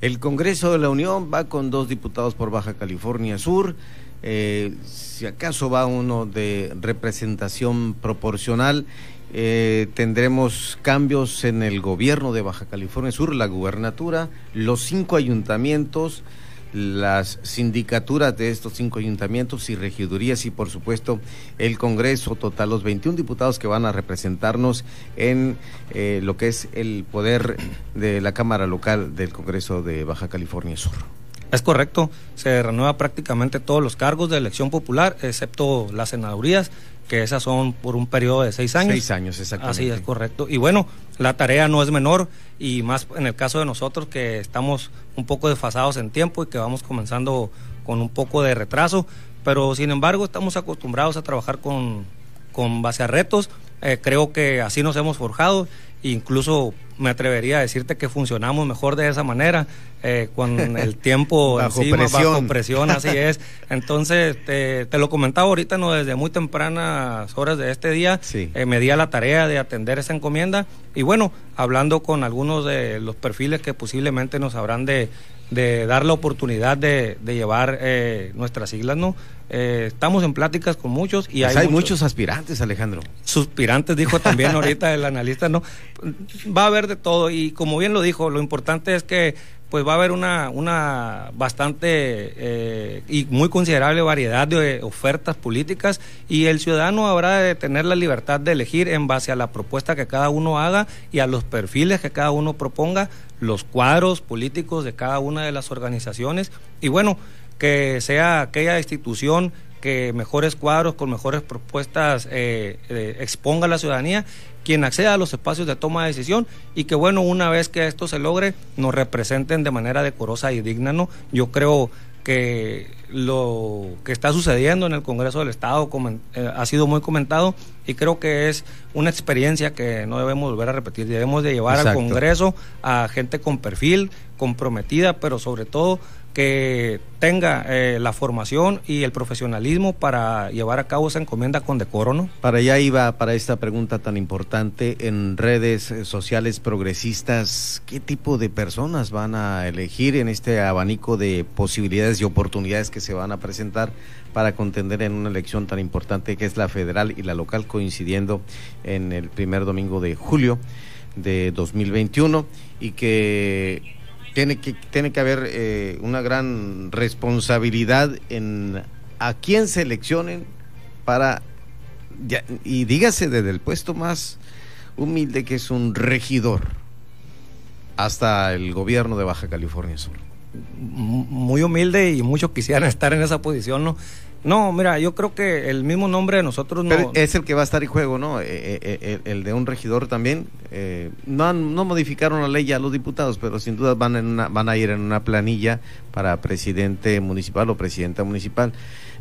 El Congreso de la Unión va con dos diputados por Baja California Sur. Eh, si acaso va uno de representación proporcional, eh, tendremos cambios en el gobierno de Baja California Sur, la gubernatura, los cinco ayuntamientos, las sindicaturas de estos cinco ayuntamientos y regidurías y por supuesto el Congreso total, los 21 diputados que van a representarnos en eh, lo que es el poder de la Cámara Local del Congreso de Baja California Sur. Es correcto, se renueva prácticamente todos los cargos de elección popular, excepto las senadurías, que esas son por un periodo de seis años. Seis años, exactamente. Así es correcto. Y bueno, la tarea no es menor y más en el caso de nosotros que estamos un poco desfasados en tiempo y que vamos comenzando con un poco de retraso, pero sin embargo estamos acostumbrados a trabajar con, con base a retos. Eh, creo que así nos hemos forjado incluso me atrevería a decirte que funcionamos mejor de esa manera, eh, con el tiempo bajo presión. bajo presión, así es. Entonces, te, lo comentaba ahorita, no desde muy tempranas horas de este día, eh, me di a la tarea de atender esa encomienda y bueno, hablando con algunos de los perfiles que posiblemente nos habrán de, de dar la oportunidad de, de llevar eh, nuestras siglas, ¿no? Eh, estamos en pláticas con muchos y pues hay, muchos, aspirantes, Alejandro. Suspirantes, dijo también ahorita el analista, ¿no? Va a haber de todo y como bien lo dijo, lo importante es que pues va a haber una, una bastante eh, y muy considerable variedad de ofertas políticas y el ciudadano habrá de tener la libertad de elegir en base a la propuesta que cada uno haga y a los perfiles que cada uno proponga, los cuadros políticos de cada una de las organizaciones y bueno, que sea aquella institución que mejores cuadros con mejores propuestas eh, eh, exponga a la ciudadanía quien acceda a los espacios de toma de decisión y que bueno, una vez que esto se logre, nos representen de manera decorosa y digna, ¿no? Yo creo que lo que está sucediendo en el Congreso del Estado eh, ha sido muy comentado y creo que es una experiencia que no debemos volver a repetir. Debemos de llevar al Congreso a gente con perfil, comprometida, pero sobre todo que tenga eh, la formación y el profesionalismo para llevar a cabo esa encomienda con decoro, ¿no? Para allá iba, para esta pregunta tan importante, en redes sociales progresistas, ¿qué tipo de personas van a elegir en este abanico de posibilidades y oportunidades que se van a presentar para contender en una elección tan importante que es la federal y la local, coincidiendo en el primer domingo de julio de 2021 y que tiene que, tiene que haber eh, una gran responsabilidad en a quién seleccionen para, y dígase desde el puesto más humilde que es un regidor, hasta el gobierno de Baja California Sur. Muy humilde y muchos quisieran estar en esa posición, ¿no? No, mira, yo creo que el mismo nombre de nosotros no... es el que va a estar en juego, ¿no? Eh, eh, el, de un regidor también. no, no modificaron la ley ya los diputados, pero sin duda van, en van a ir en una planilla para presidente municipal o presidenta municipal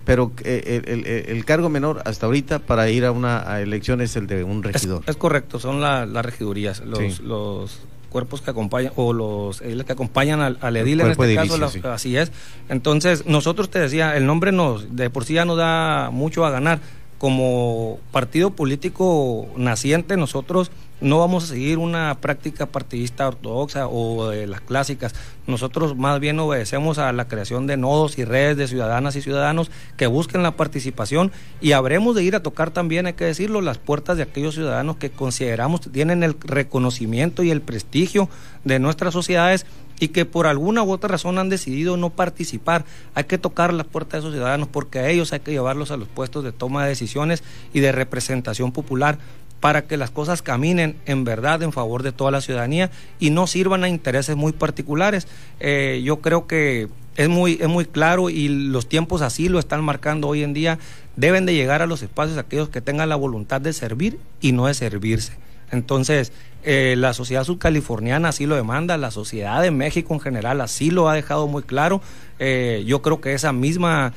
pero el, cargo menor hasta ahorita para ir a una elección es el de un regidor. Es, correcto, son las regidurías, los, los cuerpos que acompañan o los que acompañan al, al edil en este caso así es. Entonces nosotros te decía el nombre nos de por sí ya nos da mucho a ganar como partido político naciente nosotros no vamos a seguir una práctica partidista ortodoxa o de las clásicas. Nosotros más bien obedecemos a la creación de nodos y redes de ciudadanas y ciudadanos que busquen la participación y habremos de ir a tocar también, hay que decirlo, las puertas de aquellos ciudadanos que consideramos tienen el reconocimiento y el prestigio de nuestras sociedades y que por alguna u otra razón han decidido no participar. Hay que tocar las puertas de esos ciudadanos porque a ellos hay que llevarlos a los puestos de toma de decisiones y de representación popular para que las cosas caminen en verdad en favor de toda la ciudadanía y no sirvan a intereses muy particulares. Eh, yo creo que es muy, es muy claro y los tiempos así lo están marcando hoy en día. Deben de llegar a los espacios aquellos que tengan la voluntad de servir y no de servirse. Entonces, eh, la sociedad subcaliforniana así lo demanda, la sociedad de México en general así lo ha dejado muy claro. Eh, yo creo que esa misma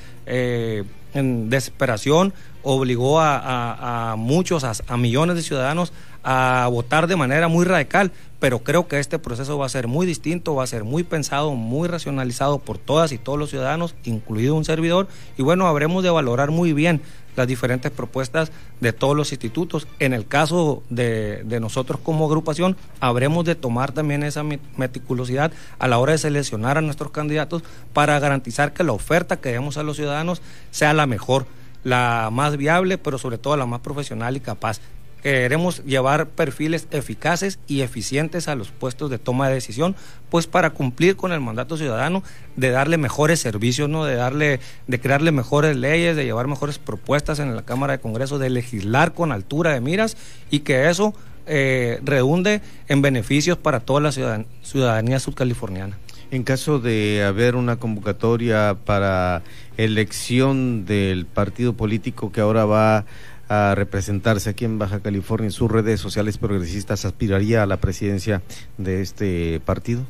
desesperación obligó a, muchos, a, millones de ciudadanos a votar de manera muy radical, pero creo que este proceso va a ser muy distinto, va a ser muy pensado, muy racionalizado por todas y todos los ciudadanos, incluido un servidor, y bueno, habremos de valorar muy bien las diferentes propuestas de todos los institutos. En el caso de, de, nosotros como agrupación, habremos de tomar también esa meticulosidad a la hora de seleccionar a nuestros candidatos para garantizar que la oferta que demos a los ciudadanos sea la mejor la más viable, pero sobre todo la más profesional y capaz. Queremos llevar perfiles eficaces y eficientes a los puestos de toma de decisión, pues para cumplir con el mandato ciudadano de darle mejores servicios, ¿no? de darle, de crearle mejores leyes, de llevar mejores propuestas en la Cámara de Congreso, de legislar con altura de miras y que eso eh, redunde en beneficios para toda la ciudadanía subcaliforniana. En caso de haber una convocatoria para elección del partido político que ahora va a representarse aquí en Baja California en sus redes sociales progresistas, ¿aspiraría a la presidencia de este partido?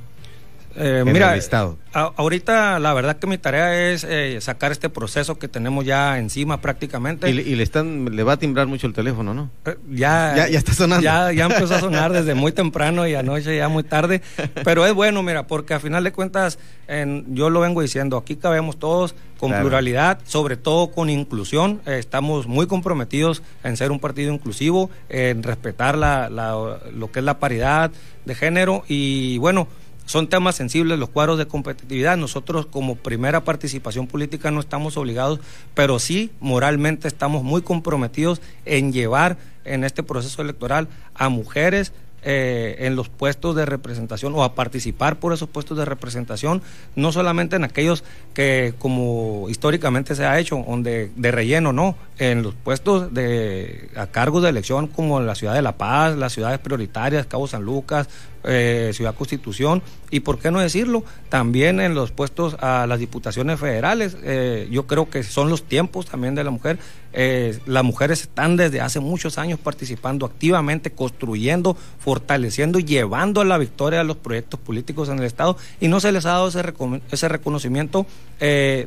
Eh, mira, Estado. ahorita la verdad que mi tarea es eh, sacar este proceso que tenemos ya encima prácticamente. Y, le, están, le va a timbrar mucho el teléfono, ¿no? Eh, ya, ya, está sonando. Ya, ya empezó a sonar desde muy temprano y anoche ya muy tarde. Pero es bueno, mira, porque a final de cuentas, en, yo lo vengo diciendo, aquí cabemos todos con pluralidad, sobre todo con inclusión. estamos muy comprometidos en ser un partido inclusivo, en respetar la, la, lo que es la paridad de género y bueno son temas sensibles los cuadros de competitividad. Nosotros como primera participación política no estamos obligados, pero sí moralmente estamos muy comprometidos en llevar en este proceso electoral a mujeres, eh, en los puestos de representación o a participar por esos puestos de representación, no solamente en aquellos que como históricamente se ha hecho, donde de relleno, no, en los puestos de a cargo de elección como la ciudad de La Paz, las ciudades prioritarias, Cabo San Lucas, eh, Ciudad Constitución y, por qué no decirlo, también en los puestos a las diputaciones federales. Eh, yo creo que son los tiempos también de la mujer. Eh, las mujeres están desde hace muchos años participando activamente, construyendo, fortaleciendo y llevando a la victoria a los proyectos políticos en el Estado y no se les ha dado ese, ese reconocimiento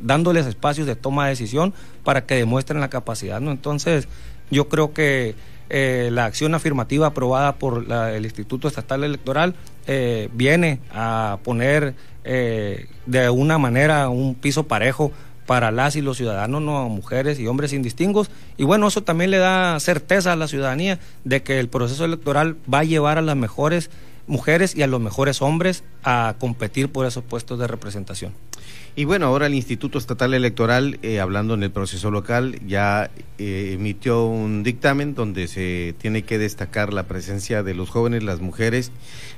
dándoles espacios de toma de decisión para que demuestren la capacidad. ¿no? Entonces, yo creo que eh, la acción afirmativa aprobada por el Instituto Estatal Electoral eh, viene a poner eh, de una manera un piso parejo para las y los ciudadanos, no mujeres y hombres indistingos. Y bueno, eso también le da certeza a la ciudadanía de que el proceso electoral va a llevar a las mejores mujeres y a los mejores hombres a competir por esos puestos de representación. Y bueno, ahora el Instituto Estatal Electoral, eh, hablando en el proceso local, ya eh, emitió un dictamen donde se tiene que destacar la presencia de los jóvenes, las mujeres,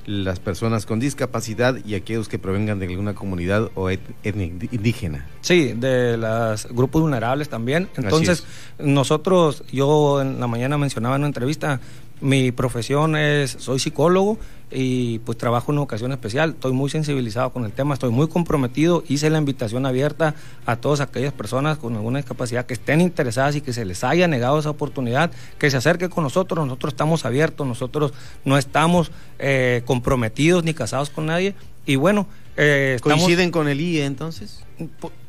las personas con discapacidad y aquellos que provengan de alguna comunidad o etnia indígena. Sí, de los grupos vulnerables también. Entonces, nosotros, yo en la mañana mencionaba en una entrevista, Mi profesión es, soy psicólogo y pues trabajo en una ocasión especial. Estoy muy sensibilizado con el tema, estoy muy comprometido. Hice la invitación abierta a todas aquellas personas con alguna discapacidad que estén interesadas y que se les haya negado esa oportunidad, que se acerquen con nosotros. Nosotros estamos abiertos, nosotros no estamos eh, comprometidos ni casados con nadie. Y bueno, eh, ¿coinciden con el IE entonces?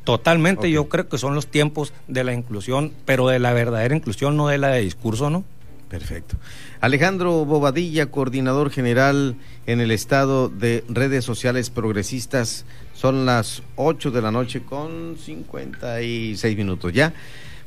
Totalmente, yo creo que son los tiempos de la inclusión, pero de la verdadera inclusión, no de la de discurso, ¿no? Perfecto. Alejandro Bobadilla, coordinador general en el estado de redes sociales progresistas. Son las 8 de la noche con 56 minutos ya.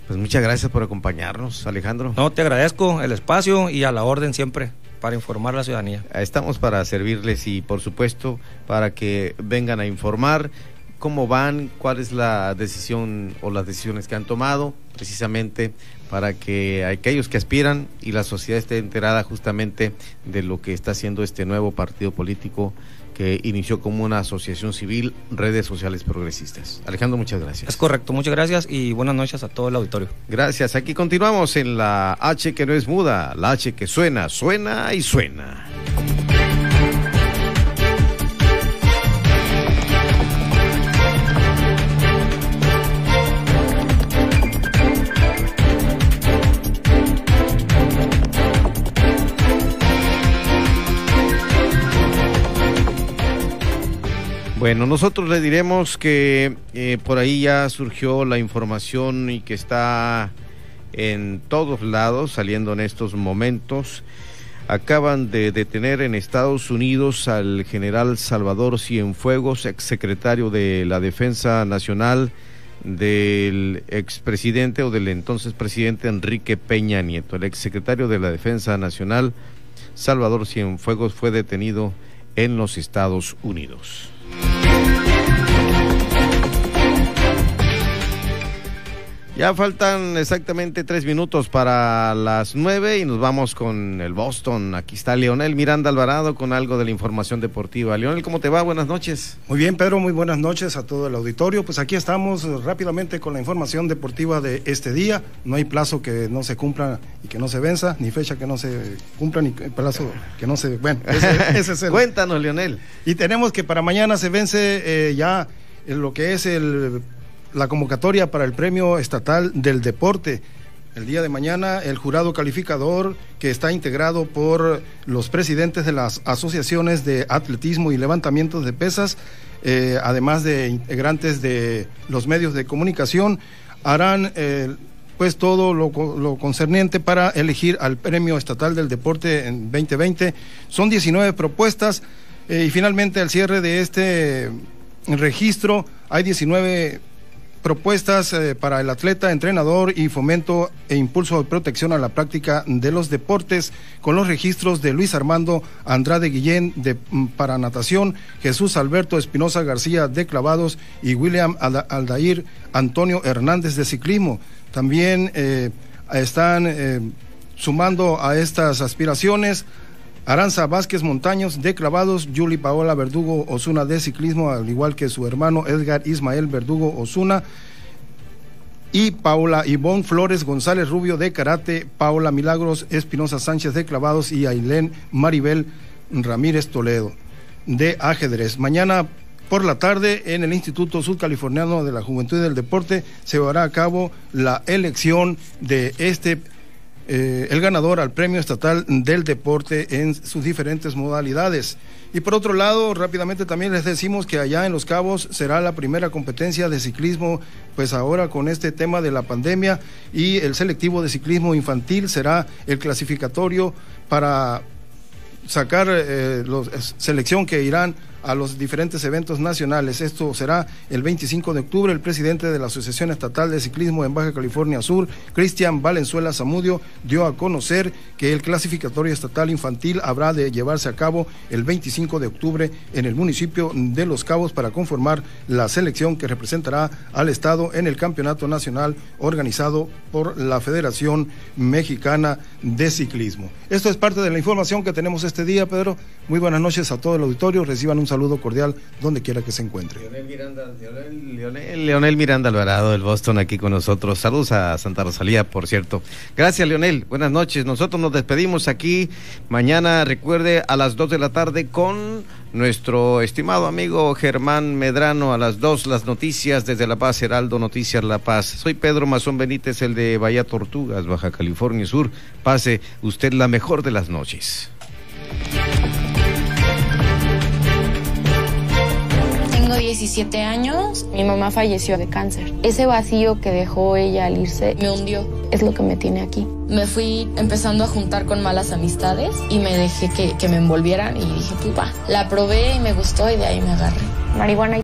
Pues muchas gracias por acompañarnos, Alejandro. No, te agradezco el espacio y a la orden siempre para informar a la ciudadanía. Estamos para servirles y por supuesto para que vengan a informar cómo van, cuál es la decisión o las decisiones que han tomado precisamente para que aquellos que aspiran y la sociedad esté enterada justamente de lo que está haciendo este nuevo partido político que inició como una asociación civil, redes sociales progresistas. Alejandro, muchas gracias. Es correcto, muchas gracias y buenas noches a todo el auditorio. Gracias, aquí continuamos en la H que no es muda, la H que suena, suena y suena. Bueno, nosotros le diremos que eh, por ahí ya surgió la información y que está en todos lados saliendo en estos momentos. Acaban de detener en Estados Unidos al general Salvador Cienfuegos, exsecretario de la Defensa Nacional del expresidente o del entonces presidente Enrique Peña Nieto. El exsecretario de la Defensa Nacional, Salvador Cienfuegos, fue detenido en los Estados Unidos. Ya faltan exactamente tres minutos para las nueve y nos vamos con el Boston. Aquí está Leonel Miranda Alvarado con algo de la información deportiva. Leonel, ¿cómo te va? Buenas noches. Muy bien, Pedro, muy buenas noches a todo el auditorio. Pues aquí estamos rápidamente con la información deportiva de este día. No hay plazo que no se cumpla y que no se venza, ni fecha que no se cumpla, ni plazo que no se... Bueno, ese, es el... Cuéntanos, Leonel. Y tenemos que para mañana se vence eh, ya lo que es el la convocatoria para el Premio Estatal del Deporte. El día de mañana el jurado calificador que está integrado por los presidentes de las asociaciones de atletismo y levantamientos de pesas, eh, además de integrantes de los medios de comunicación, harán eh, pues todo lo, concerniente para elegir al Premio Estatal del Deporte en 2020. Son 19 propuestas eh, y finalmente al cierre de este registro hay 19 propuestas eh, para el atleta, entrenador y fomento e impulso de protección a la práctica de los deportes con los registros de Luis Armando Andrade Guillén de mm, para natación, Jesús Alberto Espinosa García de clavados y William Aldair Antonio Hernández de ciclismo. También eh, están eh, sumando a estas aspiraciones Aranza Vázquez Montaños de clavados, Yuli Paola Verdugo Osuna de ciclismo, al igual que su hermano Edgar Ismael Verdugo Osuna. Y Paula Ivonne Flores González Rubio de karate, Paula Milagros Espinosa Sánchez de clavados y Ailén Maribel Ramírez Toledo de ajedrez. Mañana por la tarde en el Instituto Sudcaliforniano de la Juventud y del Deporte se llevará a cabo la elección de este eh, el ganador al Premio Estatal del Deporte en sus diferentes modalidades. Y por otro lado, rápidamente también les decimos que allá en Los Cabos será la primera competencia de ciclismo, pues ahora con este tema de la pandemia y el selectivo de ciclismo infantil será el clasificatorio para sacar eh, los, selección que irán a los diferentes eventos nacionales. Esto será el 25 de octubre. El presidente de la Asociación Estatal de Ciclismo en Baja California Sur, Cristian Valenzuela Zamudio, dio a conocer que el clasificatorio estatal infantil habrá de llevarse a cabo el 25 de octubre en el municipio de Los Cabos para conformar la selección que representará al Estado en el Campeonato Nacional organizado por la Federación Mexicana de Ciclismo. Esto es parte de la información que tenemos este día, Pedro. Muy buenas noches a todo el auditorio. Reciban un saludo cordial donde quiera que se encuentre. Leonel Miranda, Leonel, Miranda Alvarado del Boston aquí con nosotros. Saludos a Santa Rosalía, por cierto. Gracias, Leonel. Buenas noches. Nosotros nos despedimos aquí. Mañana, recuerde, a las 2 de la tarde con nuestro estimado amigo Germán Medrano a las 2 las noticias desde La Paz, Heraldo Noticias La Paz. Soy Pedro Mazón Benítez, el de Bahía Tortugas, Baja California Sur. Pase usted la mejor de las noches. Tengo 17 años, mi mamá falleció de cáncer. Ese vacío que dejó ella al irse me hundió, es lo que me tiene aquí. Me fui empezando a juntar con malas amistades y me dejé que, me envolvieran y dije, pupa, la probé y me gustó y de ahí me agarré. Marihuana